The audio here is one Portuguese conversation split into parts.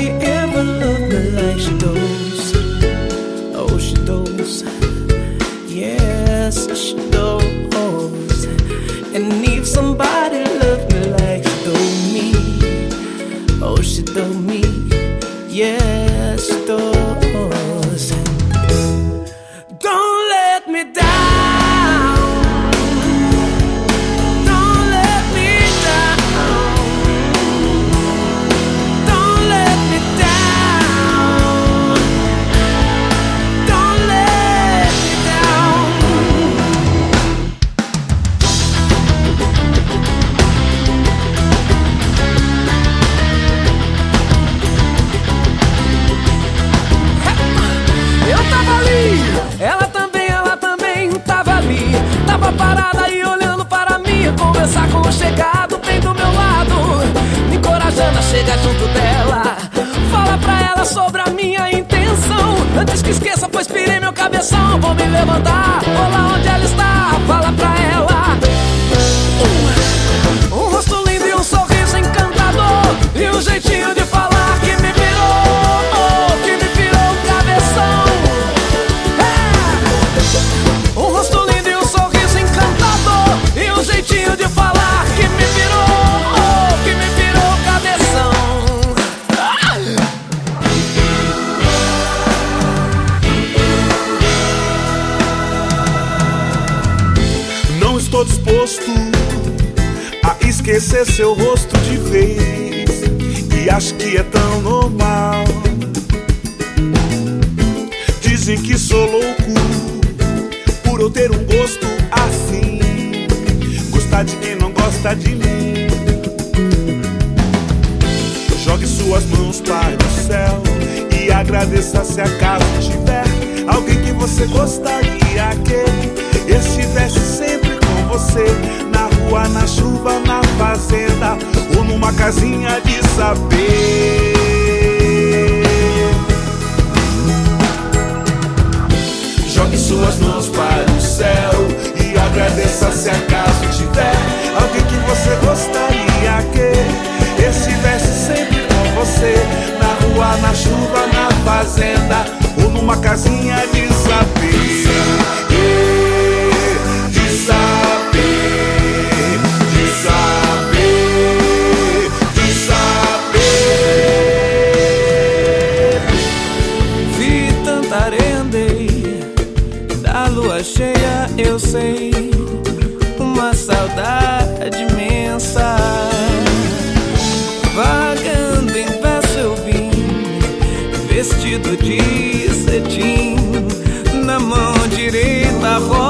body fala sobre a minha intenção. Antes que esqueça, pois pirei meu cabeção. Vou me levantar, vou lá onde ela disposto a esquecer seu rosto de vez. E acho que é tão normal. Dizem que sou louco por eu ter um gosto assim. Gostar de quem não gosta de mim. Jogue suas mãos para o céu e agradeça se acaso tiver alguém que você gostaria que estivesse você. Na rua, na chuva, na fazenda Ou numa casinha de saber. eu sei, uma saudade imensa. Vagando em verso eu vim, vestido de cetim, na mão direita a voz.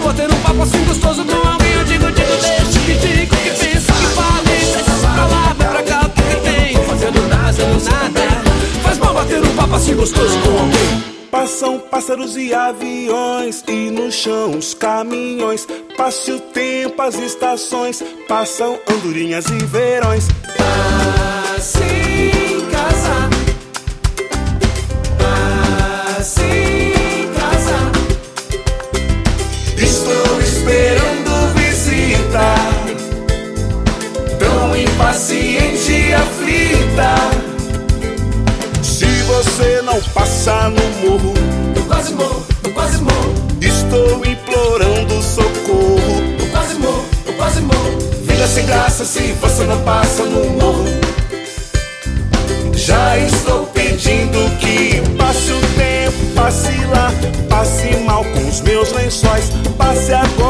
Vou bater um papo assim gostoso com alguém, eu digo, digo, deixa que digo, que pensa, que fala, deixa pra lá, vai pra cá, o que, tem? Tô fazendo nada, fazendo nada. Faz mal bater um papo assim gostoso com alguém. Passam pássaros e aviões, e no chão os caminhões. Passe o tempo, as estações, passam andorinhas e verões. Passe. Não passar no morro, Eu quase morro, eu quase morro, estou implorando socorro. eu quase morro, eu quase morro. Vida sem graça se você não passa no morro. Já estou pedindo que passe o tempo, passe lá, passe mal com os meus lençóis. Passe agora,